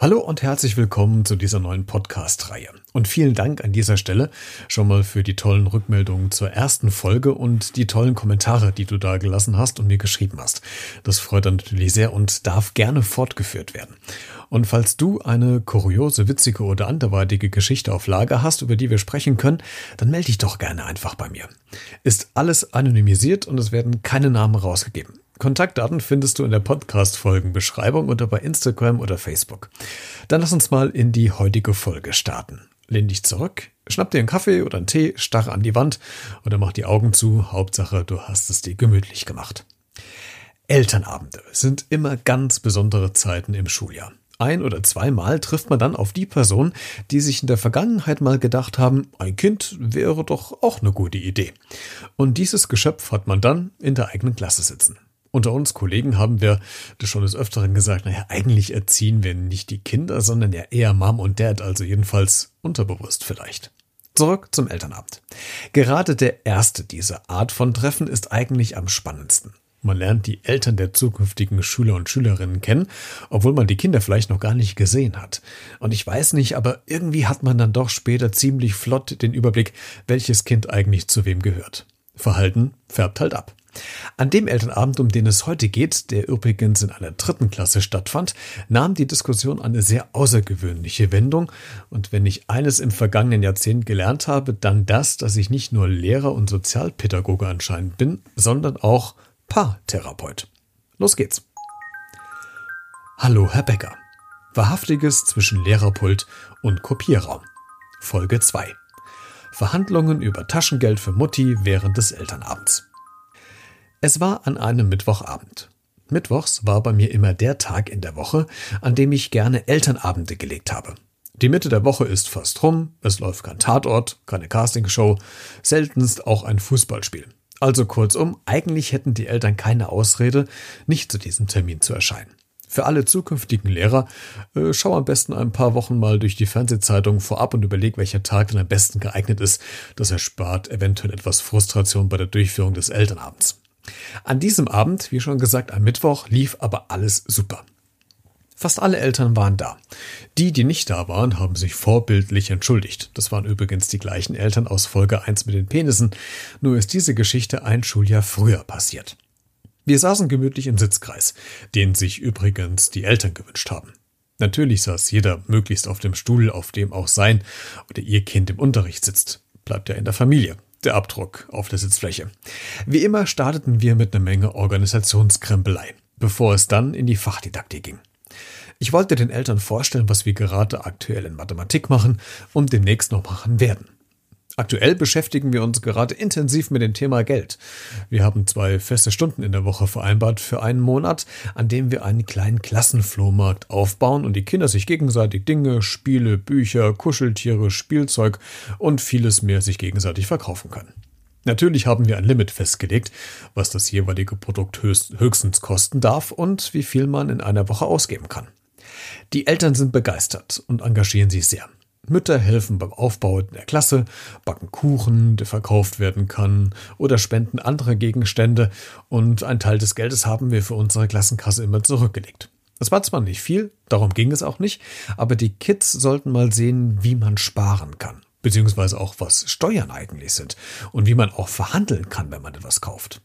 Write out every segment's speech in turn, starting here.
Hallo und herzlich willkommen zu dieser neuen Podcast-Reihe. Und vielen Dank an dieser Stelle schon mal für die tollen Rückmeldungen zur ersten Folge und die tollen Kommentare, die du da gelassen hast und mir geschrieben hast. Das freut dann natürlich sehr und darf gerne fortgeführt werden. Und falls du eine kuriose, witzige oder anderweitige Geschichte auf Lager hast, über die wir sprechen können, dann melde dich doch gerne einfach bei mir. Ist alles anonymisiert und es werden keine Namen rausgegeben. Kontaktdaten findest du in der Podcast-Folgenbeschreibung oder bei Instagram oder Facebook. Dann lass uns mal in die heutige Folge starten. Lehn dich zurück, schnapp dir einen Kaffee oder einen Tee, starre an die Wand oder mach die Augen zu. Hauptsache, du hast es dir gemütlich gemacht. Elternabende sind immer ganz besondere Zeiten im Schuljahr. Ein oder zweimal trifft man dann auf die Person, die sich in der Vergangenheit mal gedacht haben, ein Kind wäre doch auch eine gute Idee. Und dieses Geschöpf hat man dann in der eigenen Klasse sitzen. Unter uns Kollegen haben wir das schon des Öfteren gesagt, naja, eigentlich erziehen wir nicht die Kinder, sondern ja eher Mom und Dad, also jedenfalls unterbewusst vielleicht. Zurück zum Elternabend. Gerade der erste dieser Art von Treffen ist eigentlich am spannendsten. Man lernt die Eltern der zukünftigen Schüler und Schülerinnen kennen, obwohl man die Kinder vielleicht noch gar nicht gesehen hat. Und ich weiß nicht, aber irgendwie hat man dann doch später ziemlich flott den Überblick, welches Kind eigentlich zu wem gehört. Verhalten färbt halt ab. An dem Elternabend, um den es heute geht, der übrigens in einer dritten Klasse stattfand, nahm die Diskussion eine sehr außergewöhnliche Wendung. Und wenn ich eines im vergangenen Jahrzehnt gelernt habe, dann das, dass ich nicht nur Lehrer und Sozialpädagoge anscheinend bin, sondern auch Paartherapeut. Los geht's. Hallo, Herr Becker. Wahrhaftiges zwischen Lehrerpult und Kopierraum. Folge 2. Verhandlungen über Taschengeld für Mutti während des Elternabends. Es war an einem Mittwochabend. Mittwochs war bei mir immer der Tag in der Woche, an dem ich gerne Elternabende gelegt habe. Die Mitte der Woche ist fast rum, es läuft kein Tatort, keine Castingshow, seltenst auch ein Fußballspiel. Also kurzum, eigentlich hätten die Eltern keine Ausrede, nicht zu diesem Termin zu erscheinen. Für alle zukünftigen Lehrer, äh, schau am besten ein paar Wochen mal durch die Fernsehzeitung vorab und überleg, welcher Tag dann am besten geeignet ist. Das erspart eventuell etwas Frustration bei der Durchführung des Elternabends. An diesem Abend, wie schon gesagt, am Mittwoch, lief aber alles super. Fast alle Eltern waren da. Die, die nicht da waren, haben sich vorbildlich entschuldigt. Das waren übrigens die gleichen Eltern aus Folge 1 mit den Penissen, nur ist diese Geschichte ein Schuljahr früher passiert. Wir saßen gemütlich im Sitzkreis, den sich übrigens die Eltern gewünscht haben. Natürlich saß jeder möglichst auf dem Stuhl, auf dem auch sein oder ihr Kind im Unterricht sitzt. Bleibt ja in der Familie der Abdruck auf der Sitzfläche. Wie immer starteten wir mit einer Menge Organisationskrempelei, bevor es dann in die Fachdidaktik ging. Ich wollte den Eltern vorstellen, was wir gerade aktuell in Mathematik machen und demnächst noch machen werden. Aktuell beschäftigen wir uns gerade intensiv mit dem Thema Geld. Wir haben zwei feste Stunden in der Woche vereinbart für einen Monat, an dem wir einen kleinen Klassenflohmarkt aufbauen und die Kinder sich gegenseitig Dinge, Spiele, Bücher, Kuscheltiere, Spielzeug und vieles mehr sich gegenseitig verkaufen können. Natürlich haben wir ein Limit festgelegt, was das jeweilige Produkt höchstens kosten darf und wie viel man in einer Woche ausgeben kann. Die Eltern sind begeistert und engagieren sich sehr. Mütter helfen beim Aufbau der Klasse, backen Kuchen, der verkauft werden kann, oder spenden andere Gegenstände, und ein Teil des Geldes haben wir für unsere Klassenkasse immer zurückgelegt. Das war zwar nicht viel, darum ging es auch nicht, aber die Kids sollten mal sehen, wie man sparen kann, beziehungsweise auch was Steuern eigentlich sind und wie man auch verhandeln kann, wenn man etwas kauft.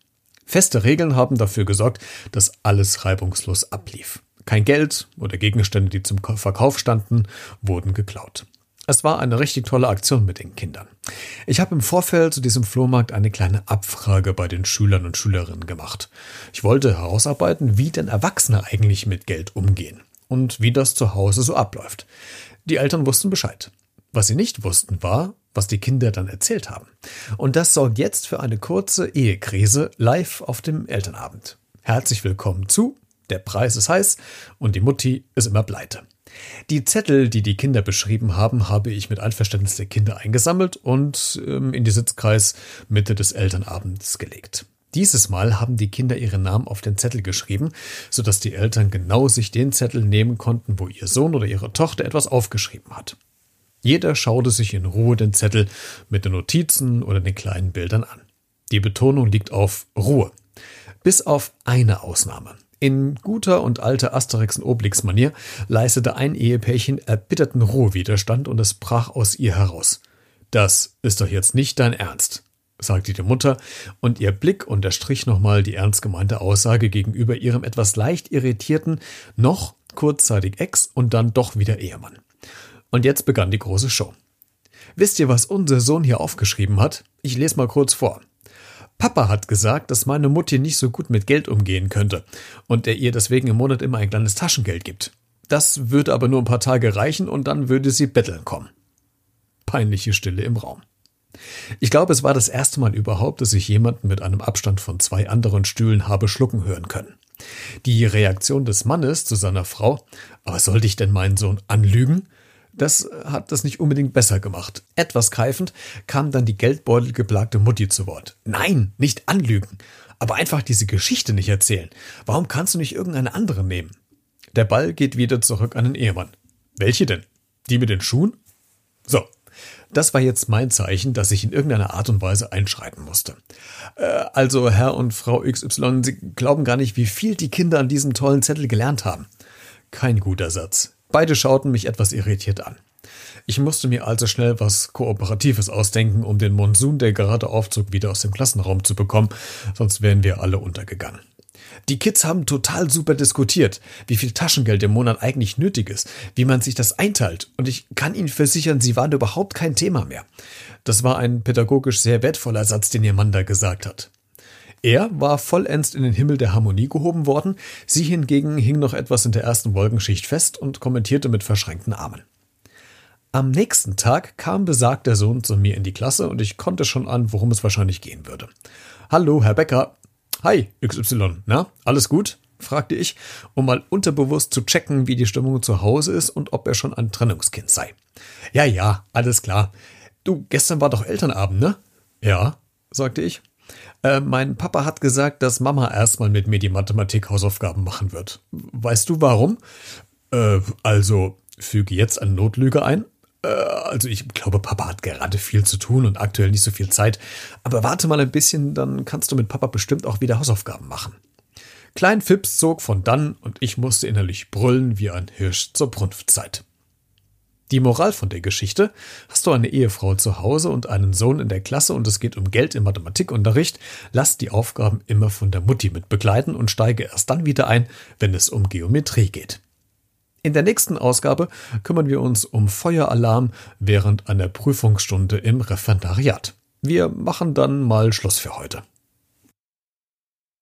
Feste Regeln haben dafür gesorgt, dass alles reibungslos ablief. Kein Geld oder Gegenstände, die zum Verkauf standen, wurden geklaut. Es war eine richtig tolle Aktion mit den Kindern. Ich habe im Vorfeld zu diesem Flohmarkt eine kleine Abfrage bei den Schülern und Schülerinnen gemacht. Ich wollte herausarbeiten, wie denn Erwachsene eigentlich mit Geld umgehen und wie das zu Hause so abläuft. Die Eltern wussten Bescheid. Was sie nicht wussten war, was die Kinder dann erzählt haben. Und das sorgt jetzt für eine kurze Ehekrise live auf dem Elternabend. Herzlich willkommen zu Der Preis ist heiß und die Mutti ist immer pleite. Die Zettel, die die Kinder beschrieben haben, habe ich mit Einverständnis der Kinder eingesammelt und ähm, in die Sitzkreis Mitte des Elternabends gelegt. Dieses Mal haben die Kinder ihre Namen auf den Zettel geschrieben, sodass die Eltern genau sich den Zettel nehmen konnten, wo ihr Sohn oder ihre Tochter etwas aufgeschrieben hat. Jeder schaute sich in Ruhe den Zettel mit den Notizen oder den kleinen Bildern an. Die Betonung liegt auf Ruhe. Bis auf eine Ausnahme. In guter und alter Asterix und Obelix-Manier leistete ein Ehepärchen erbitterten Rohwiderstand und es brach aus ihr heraus. Das ist doch jetzt nicht dein Ernst, sagte die Mutter, und ihr Blick unterstrich nochmal die ernst gemeinte Aussage gegenüber ihrem etwas leicht irritierten, noch kurzzeitig Ex und dann doch wieder Ehemann. Und jetzt begann die große Show. Wisst ihr, was unser Sohn hier aufgeschrieben hat? Ich lese mal kurz vor. Papa hat gesagt, dass meine Mutti nicht so gut mit Geld umgehen könnte und er ihr deswegen im Monat immer ein kleines Taschengeld gibt. Das würde aber nur ein paar Tage reichen und dann würde sie betteln kommen. Peinliche Stille im Raum. Ich glaube, es war das erste Mal überhaupt, dass ich jemanden mit einem Abstand von zwei anderen Stühlen habe schlucken hören können. Die Reaktion des Mannes zu seiner Frau, aber sollte ich denn meinen Sohn anlügen? Das hat das nicht unbedingt besser gemacht. Etwas keifend kam dann die geldbeutelgeplagte Mutti zu Wort. Nein, nicht anlügen, aber einfach diese Geschichte nicht erzählen. Warum kannst du nicht irgendeine andere nehmen? Der Ball geht wieder zurück an den Ehemann. Welche denn? Die mit den Schuhen? So, das war jetzt mein Zeichen, dass ich in irgendeiner Art und Weise einschreiten musste. Äh, also Herr und Frau XY, Sie glauben gar nicht, wie viel die Kinder an diesem tollen Zettel gelernt haben. Kein guter Satz. Beide schauten mich etwas irritiert an. Ich musste mir also schnell was Kooperatives ausdenken, um den Monsun, der gerade aufzog, wieder aus dem Klassenraum zu bekommen, sonst wären wir alle untergegangen. Die Kids haben total super diskutiert, wie viel Taschengeld im Monat eigentlich nötig ist, wie man sich das einteilt, und ich kann Ihnen versichern, sie waren überhaupt kein Thema mehr. Das war ein pädagogisch sehr wertvoller Satz, den Ihr Mann da gesagt hat. Er war vollends in den Himmel der Harmonie gehoben worden, sie hingegen hing noch etwas in der ersten Wolkenschicht fest und kommentierte mit verschränkten Armen. Am nächsten Tag kam besagter Sohn zu mir in die Klasse und ich konnte schon an, worum es wahrscheinlich gehen würde. Hallo, Herr Becker. Hi, XY. Na, alles gut? fragte ich, um mal unterbewusst zu checken, wie die Stimmung zu Hause ist und ob er schon ein Trennungskind sei. Ja, ja, alles klar. Du, gestern war doch Elternabend, ne? Ja, sagte ich. Äh, mein Papa hat gesagt, dass Mama erstmal mit mir die Mathematik-Hausaufgaben machen wird. Weißt du warum? Äh, also, füge jetzt eine Notlüge ein. Äh, also, ich glaube, Papa hat gerade viel zu tun und aktuell nicht so viel Zeit. Aber warte mal ein bisschen, dann kannst du mit Papa bestimmt auch wieder Hausaufgaben machen. Klein Fips zog von dann und ich musste innerlich brüllen wie ein Hirsch zur Brunftzeit. Die Moral von der Geschichte, hast du eine Ehefrau zu Hause und einen Sohn in der Klasse und es geht um Geld im Mathematikunterricht, lass die Aufgaben immer von der Mutti mit begleiten und steige erst dann wieder ein, wenn es um Geometrie geht. In der nächsten Ausgabe kümmern wir uns um Feueralarm während einer Prüfungsstunde im Referendariat. Wir machen dann mal Schluss für heute.